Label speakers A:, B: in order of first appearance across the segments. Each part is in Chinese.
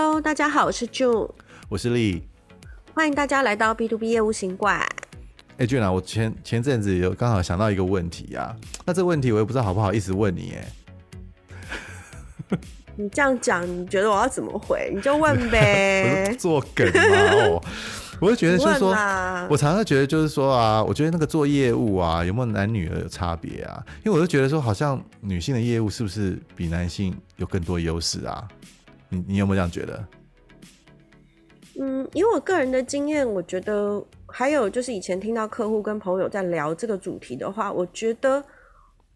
A: Hello，大家好，我是 June，
B: 我是丽，
A: 欢迎大家来到 B to B 业务行馆。
B: 哎，June 啊，我前前阵子有刚好想到一个问题啊，那这个问题我也不知道好不好意思问你哎。
A: 你这样讲，你觉得我要怎么回？你就问呗。
B: 做梗嘛哦，我就觉得就是说，我常常觉得就是说啊，我觉得那个做业务啊，有没有男女有差别啊？因为我就觉得说，好像女性的业务是不是比男性有更多优势啊？你你有没有这样觉得？
A: 嗯，以我个人的经验，我觉得还有就是以前听到客户跟朋友在聊这个主题的话，我觉得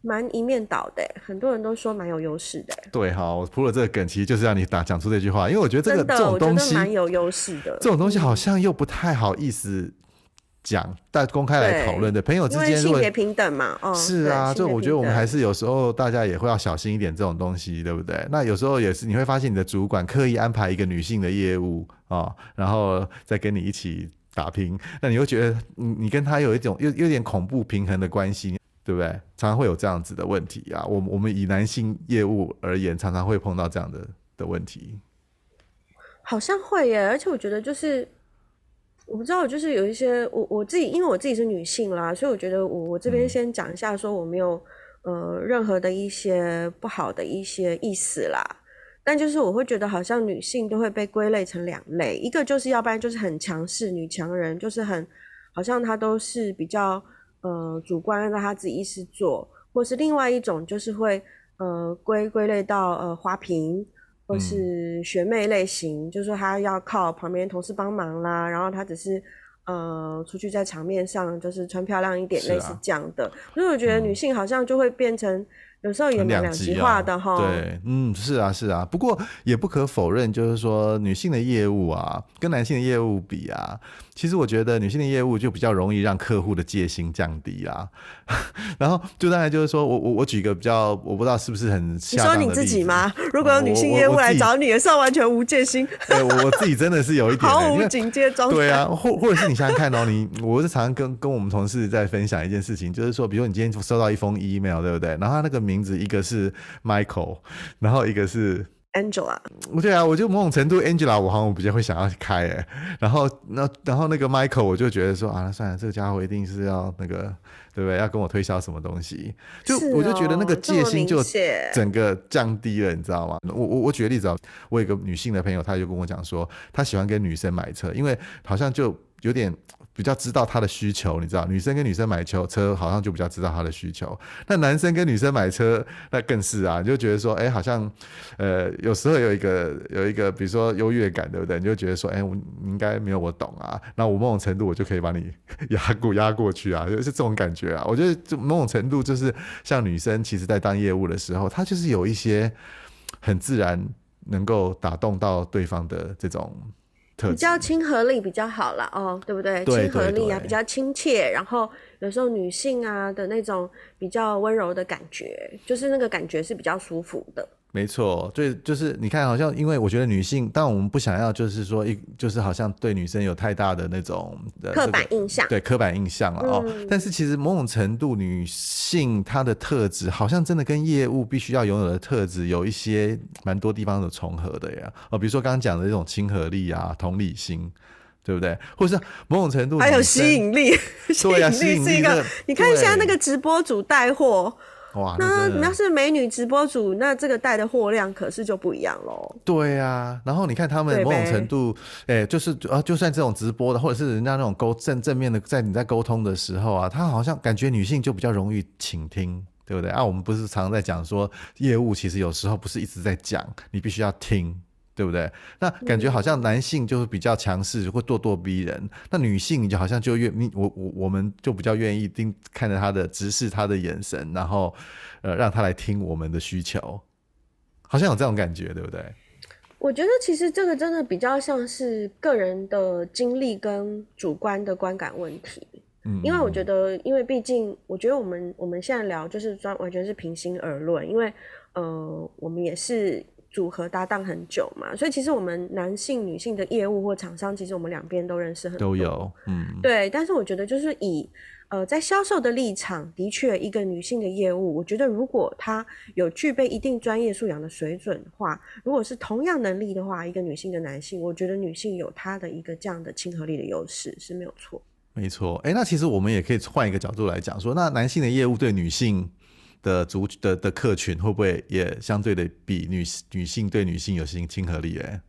A: 蛮一面倒的，很多人都说蛮有优势的。对，
B: 哈，我铺了这个梗，其实就是让你打讲出这句话，因为我觉得这个
A: 的
B: 这种东西
A: 蛮有优势的，
B: 这种东西好像又不太好意思。讲，但公开来讨论的朋友之间，
A: 性别平等嘛，哦，
B: 是啊，就我觉得我们还是有时候大家也会要小心一点这种东西，对不对？那有时候也是你会发现你的主管刻意安排一个女性的业务啊、哦，然后再跟你一起打拼，那你会觉得你你跟他有一种有有点恐怖平衡的关系，对不对？常常会有这样子的问题啊。我我们以男性业务而言，常常会碰到这样的的问题，
A: 好像会耶，而且我觉得就是。我不知道，就是有一些我我自己，因为我自己是女性啦，所以我觉得我我这边先讲一下，说我没有、嗯、呃任何的一些不好的一些意思啦。但就是我会觉得，好像女性都会被归类成两类，一个就是要不然就是很强势女强人，就是很好像她都是比较呃主观按照她自己意思做，或是另外一种就是会呃归归类到呃花瓶。或是学妹类型，嗯、就是说她要靠旁边同事帮忙啦，然后她只是呃出去在场面上就是穿漂亮一点，类似这样的。所以、啊、我觉得女性好像就会变成。有时候也蛮两极化的哈，
B: 对，嗯，是啊，是啊，不过也不可否认，就是说女性的业务啊，跟男性的业务比啊，其实我觉得女性的业务就比较容易让客户的戒心降低啦。然后就大概就是说我我我举个比较，我不知道是不是很像。
A: 你说你自己吗？如果有女性业务来找你，也是完全无戒心。
B: 对，我自己真的是有一点、欸、
A: 毫无警戒状态。
B: 对啊，或或者是你想想看哦，你我是常常跟跟我们同事在分享一件事情，就是说，比如说你今天收到一封 email，对不对？然后他那个名。名字一个是 Michael，然后一个是
A: Angela。
B: 对啊，我就某种程度 Angela，我好像我比较会想要开哎。然后那然后那个 Michael，我就觉得说啊，算了，这个家伙一定是要那个，对不对？要跟我推销什么东西？就、哦、我就觉得那个戒心就整个降低了，你知道吗？我我我举个例子啊，我有一个女性的朋友，她就跟我讲说，她喜欢跟女生买车，因为好像就有点。比较知道他的需求，你知道，女生跟女生买车车好像就比较知道他的需求。那男生跟女生买车，那更是啊，你就觉得说，哎、好像，呃，有时候有一个有一个，比如说优越感，对不对？你就觉得说，哎、欸，我应该没有我懂啊。那我某种程度我就可以把你压过压过去啊，就是这种感觉啊。我觉得就某种程度就是像女生，其实在当业务的时候，她就是有一些很自然能够打动到对方的这种。
A: 比较亲和力比较好啦，哦，对不对？亲和力啊，比较亲切，然后有时候女性啊的那种比较温柔的感觉，就是那个感觉是比较舒服的。
B: 没错，对，就是你看，好像因为我觉得女性，但我们不想要，就是说一，就是好像对女生有太大的那种
A: 刻板印象，
B: 对刻板印象了哦。嗯、但是其实某种程度，女性她的特质，好像真的跟业务必须要拥有的特质，有一些蛮多地方的重合的呀。哦，比如说刚刚讲的这种亲和力啊、同理心，对不对？或者是某种程度
A: 还有吸引力，
B: 对呀，吸引力是一个。
A: 你看现在那个直播主带货。
B: 哇，
A: 那你要是美女直播主，那这个带的货量可是就不一样喽。
B: 对啊，然后你看他们某种程度，哎、欸，就是啊，就算这种直播的，或者是人家那种沟正正面的，在你在沟通的时候啊，他好像感觉女性就比较容易倾听，对不对啊？我们不是常常在讲说，业务其实有时候不是一直在讲，你必须要听。对不对？那感觉好像男性就是比较强势，会咄咄逼人。那女性你就好像就愿你我我我们就比较愿意盯看着他的直视他的眼神，然后呃让他来听我们的需求，好像有这种感觉，对不对？
A: 我觉得其实这个真的比较像是个人的经历跟主观的观感问题。嗯，因为我觉得，因为毕竟我觉得我们我们现在聊就是专完全是平心而论，因为呃我们也是。组合搭档很久嘛，所以其实我们男性、女性的业务或厂商，其实我们两边都认识很多，
B: 都有，嗯，
A: 对。但是我觉得就是以呃，在销售的立场，的确一个女性的业务，我觉得如果她有具备一定专业素养的水准的话，如果是同样能力的话，一个女性的男性，我觉得女性有她的一个这样的亲和力的优势是没有错。
B: 没错，哎，那其实我们也可以换一个角度来讲，说那男性的业务对女性的族的的客群会不会也相对的比女女性对女性有亲亲和力？哎，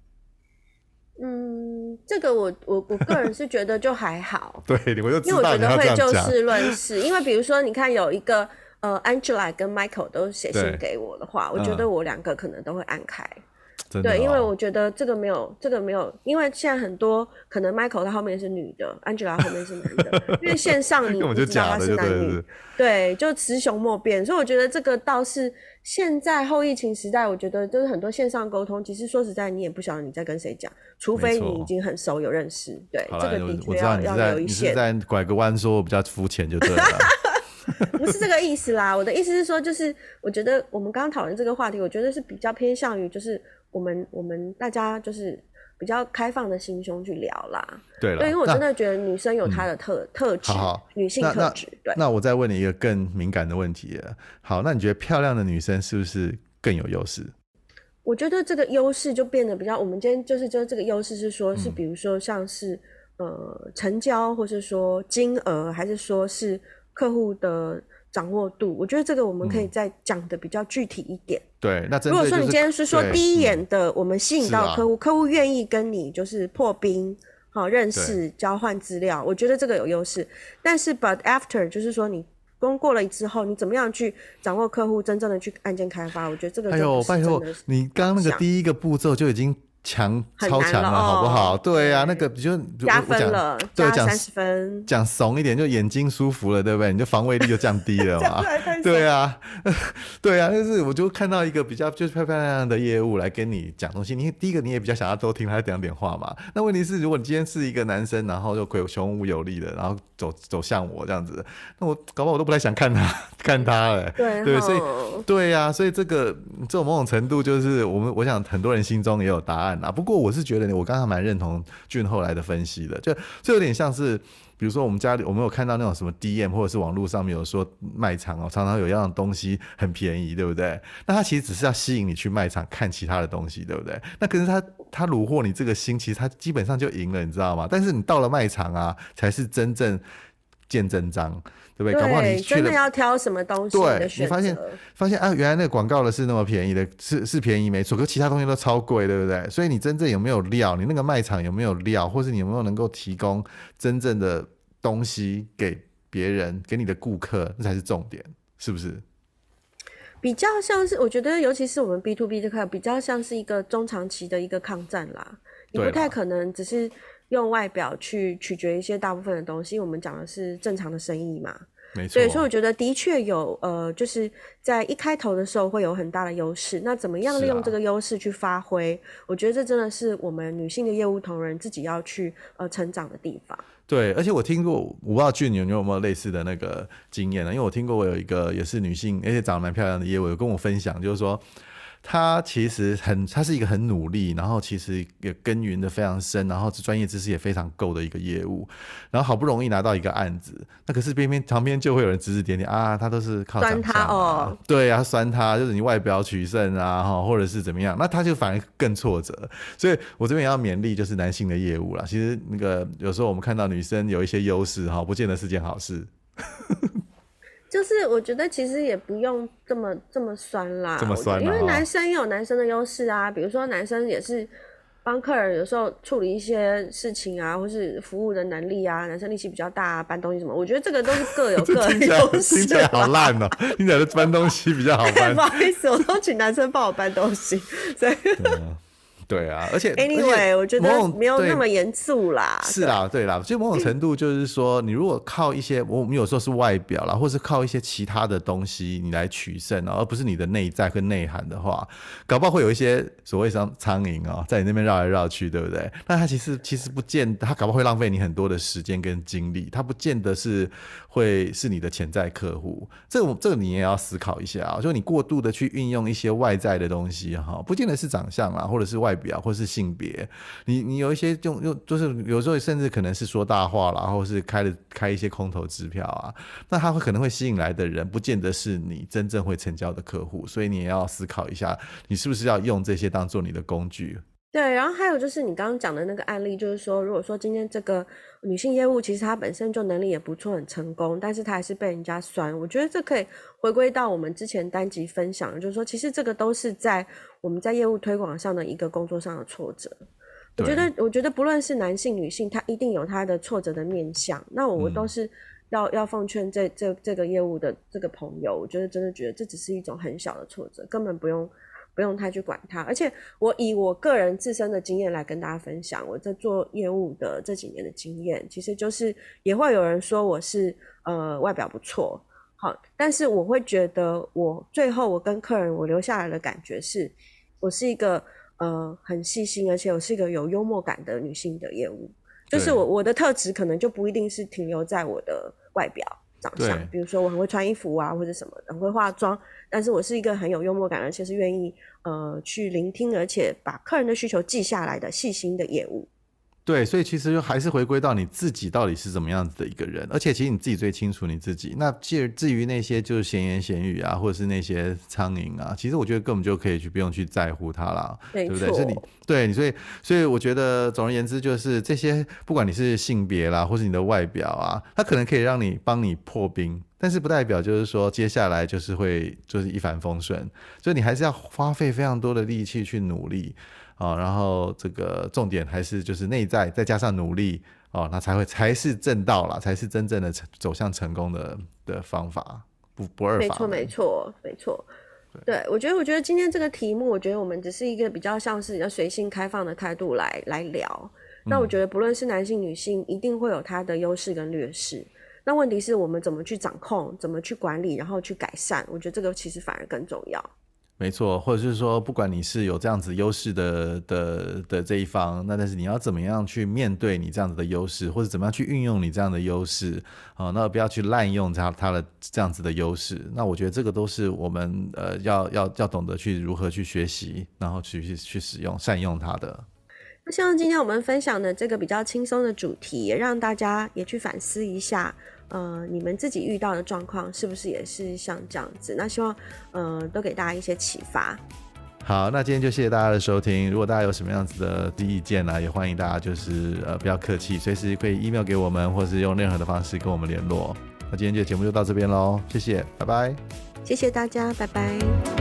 A: 嗯，这个我我我个人是觉得就还好。
B: 对，我就
A: 因为我觉得会就事论事，因为比如说你看有一个呃 Angela 跟 Michael 都写信给我的话，我觉得我两个可能都会按开。哦、对，因为我觉得这个没有，这个没有，因为现在很多可能 Michael 他后面是女的，Angela 后面是男的，因为线上你不知道他是男女，对，就雌雄莫辨，所以我觉得这个倒是现在后疫情时代，我觉得就是很多线上沟通，其实说实在，你也不晓得你在跟谁讲，除非你已经很熟有认识，对，这个的确要要有一些。
B: 你是在拐个弯说我比较肤浅就对了。
A: 不是这个意思啦，我的意思是说，就是我觉得我们刚刚讨论这个话题，我觉得是比较偏向于就是。我们我们大家就是比较开放的心胸去聊啦，
B: 对了，
A: 因为我真的觉得女生有她的特、嗯、特质，好好女性特质。对，
B: 那我再问你一个更敏感的问题。好，那你觉得漂亮的女生是不是更有优势？
A: 我觉得这个优势就变得比较，我们今天就是就是这个优势是说，是比如说像是、嗯、呃成交，或是说金额，还是说是客户的。掌握度，我觉得这个我们可以再讲的比较具体一点。
B: 嗯、对，那、就是、
A: 如果说你今天是说第一眼的，我们吸引到客户，嗯、客户愿意跟你就是破冰，好认识、交换资料，我觉得这个有优势。但是，but after 就是说你通过了之后，你怎么样去掌握客户，真正的去案件开发？我觉得这个。哎呦，拜托，
B: 你刚刚那个第一个步骤就已经。强超强了，好不好？对呀、啊，那个就
A: 加分了，
B: 对，
A: 讲三十分。
B: 讲怂一点，就眼睛舒服了，对不对？你就防卫力就降低了嘛。对啊，对啊，就是我就看到一个比较就是漂漂亮亮的业务来跟你讲东西。你第一个你也比较想要多听他讲点话嘛。那问题是，如果你今天是一个男生，然后又有雄武有力的，然后走走向我这样子，那我搞不好我都不太想看他看他了。对对，所以对呀、啊，所以这个这种某种程度就是我们我想很多人心中也有答案。啊，不过我是觉得，我刚刚蛮认同俊后来的分析的，就就有点像是，比如说我们家里，我们有看到那种什么 DM 或者是网络上面有说卖场哦，常常有一样东西很便宜，对不对？那他其实只是要吸引你去卖场看其他的东西，对不对？那可是他他虏获你这个心，其实他基本上就赢了，你知道吗？但是你到了卖场啊，才是真正见真章。对不对？搞不好你去，
A: 真的要挑什么东西？
B: 对，你发现发现啊，原来那个广告的是那么便宜的，是是便宜没错，可其他东西都超贵，对不对？所以你真正有没有料？你那个卖场有没有料？或是你有没有能够提供真正的东西给别人，给你的顾客，那才是重点，是不是？
A: 比较像是，我觉得，尤其是我们 B to B 这块，比较像是一个中长期的一个抗战啦。你不太可能只是。用外表去取决一些大部分的东西，我们讲的是正常的生意嘛，
B: 没错。
A: 对，所以我觉得的确有呃，就是在一开头的时候会有很大的优势。那怎么样利用这个优势去发挥？啊，我觉得这真的是我们女性的业务同仁自己要去呃成长的地方。
B: 对，而且我听过，我不知道俊你有没有类似的那个经验呢？因为我听过我有一个也是女性，而且长得蛮漂亮的业务，有跟我分享，就是说。他其实很，他是一个很努力，然后其实也耕耘的非常深，然后专业知识也非常够的一个业务，然后好不容易拿到一个案子，那可是偏偏旁边就会有人指指点点啊，他都是靠他哦，对啊，酸他就是你外表取胜啊，哈，或者是怎么样，那他就反而更挫折。所以我这边也要勉励，就是男性的业务啦。其实那个有时候我们看到女生有一些优势哈，不见得是件好事。
A: 就是我觉得其实也不用这么这么酸啦，
B: 这么酸，
A: 因为男生也有男生的优势啊，比如说男生也是帮客人有时候处理一些事情啊，或是服务的能力啊，男生力气比较大啊，搬东西什么，我觉得这个都是各有 各的优势。
B: 听起来好烂哦，听起来搬东西比较好搬。
A: 不好意思，我都请男生帮我搬东西，所以。
B: 对啊，而且
A: anyway，我觉得没有那么严肃啦。
B: 是啦，对啦，所以某种程度就是说，你如果靠一些我们有时候是外表啦，或是靠一些其他的东西你来取胜，而不是你的内在和内涵的话，搞不好会有一些所谓像苍蝇啊，在你那边绕来绕去，对不对？那他其实其实不见，他搞不好会浪费你很多的时间跟精力，他不见得是会是你的潜在客户。这个这个你也要思考一下啊，就你过度的去运用一些外在的东西哈，不见得是长相啊，或者是外。表或是性别，你你有一些用用就是有时候甚至可能是说大话啦，然后是开了开一些空头支票啊，那他会可能会吸引来的人，不见得是你真正会成交的客户，所以你也要思考一下，你是不是要用这些当做你的工具。
A: 对，然后还有就是你刚刚讲的那个案例，就是说，如果说今天这个女性业务其实她本身就能力也不错，很成功，但是她还是被人家酸，我觉得这可以回归到我们之前单集分享的，就是说，其实这个都是在我们在业务推广上的一个工作上的挫折。我觉得，我觉得不论是男性女性，他一定有他的挫折的面向。那我都是要、嗯、要奉劝这这这个业务的这个朋友，我觉得真的觉得这只是一种很小的挫折，根本不用。不用太去管它，而且我以我个人自身的经验来跟大家分享，我在做业务的这几年的经验，其实就是也会有人说我是呃外表不错，好，但是我会觉得我最后我跟客人我留下来的感觉是，我是一个呃很细心，而且我是一个有幽默感的女性的业务，就是我我的特质可能就不一定是停留在我的外表。长相，比如说我很会穿衣服啊，或者什么的，很会化妆，但是我是一个很有幽默感，而且是愿意呃去聆听，而且把客人的需求记下来的细心的业务。
B: 对，所以其实还是回归到你自己到底是怎么样子的一个人，而且其实你自己最清楚你自己。那至至于那些就是闲言闲语啊，或者是那些苍蝇啊，其实我觉得根本就可以去不用去在乎它啦，对不对？是你对你，所以所以我觉得总而言之就是这些，不管你是性别啦，或是你的外表啊，它可能可以让你帮你破冰，但是不代表就是说接下来就是会就是一帆风顺，所以你还是要花费非常多的力气去努力。啊，然后这个重点还是就是内在，再加上努力哦，那才会才是正道啦，才是真正的走向成功的的方法，不不二法。
A: 没错，没错，没错。对，对我觉得，我觉得今天这个题目，我觉得我们只是一个比较像是比较随性开放的态度来来聊。那我觉得，不论是男性女性，一定会有他的优势跟劣势。那问题是我们怎么去掌控，怎么去管理，然后去改善。我觉得这个其实反而更重要。
B: 没错，或者是说，不管你是有这样子优势的的的这一方，那但是你要怎么样去面对你这样子的优势，或者怎么样去运用你这样的优势啊？那不要去滥用他他的这样子的优势。那我觉得这个都是我们呃要要要懂得去如何去学习，然后去去去使用善用它的。
A: 那希望今天我们分享的这个比较轻松的主题，也让大家也去反思一下。呃，你们自己遇到的状况是不是也是像这样子？那希望呃都给大家一些启发。
B: 好，那今天就谢谢大家的收听。如果大家有什么样子的意见呢，也欢迎大家就是呃不要客气，随时可以 email 给我们，或是用任何的方式跟我们联络。那今天这个节目就到这边喽，谢谢，拜拜。
A: 谢谢大家，拜拜。